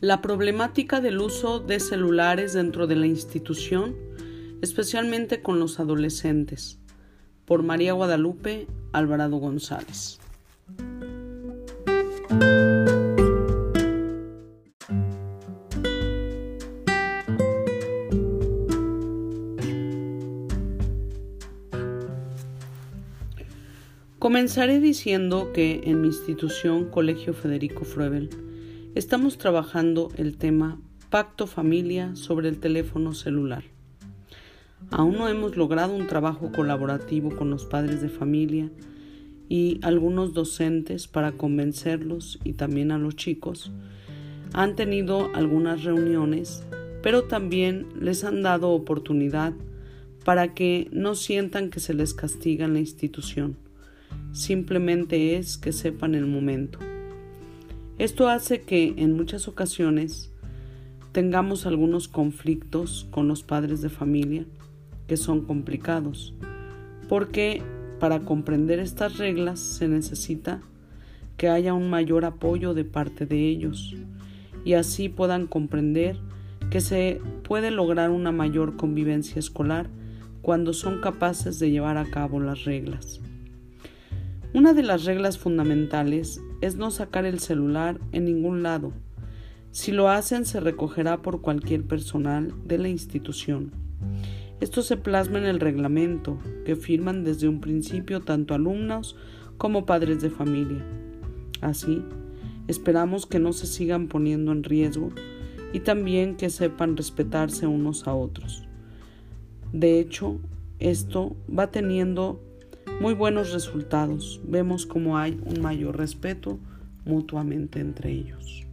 La problemática del uso de celulares dentro de la institución, especialmente con los adolescentes, por María Guadalupe Alvarado González. Comenzaré diciendo que en mi institución, Colegio Federico Fruebel, Estamos trabajando el tema Pacto Familia sobre el teléfono celular. Aún no hemos logrado un trabajo colaborativo con los padres de familia y algunos docentes para convencerlos y también a los chicos. Han tenido algunas reuniones, pero también les han dado oportunidad para que no sientan que se les castiga en la institución. Simplemente es que sepan el momento. Esto hace que en muchas ocasiones tengamos algunos conflictos con los padres de familia que son complicados, porque para comprender estas reglas se necesita que haya un mayor apoyo de parte de ellos y así puedan comprender que se puede lograr una mayor convivencia escolar cuando son capaces de llevar a cabo las reglas. Una de las reglas fundamentales es no sacar el celular en ningún lado. Si lo hacen se recogerá por cualquier personal de la institución. Esto se plasma en el reglamento que firman desde un principio tanto alumnos como padres de familia. Así, esperamos que no se sigan poniendo en riesgo y también que sepan respetarse unos a otros. De hecho, esto va teniendo muy buenos resultados. Vemos como hay un mayor respeto mutuamente entre ellos.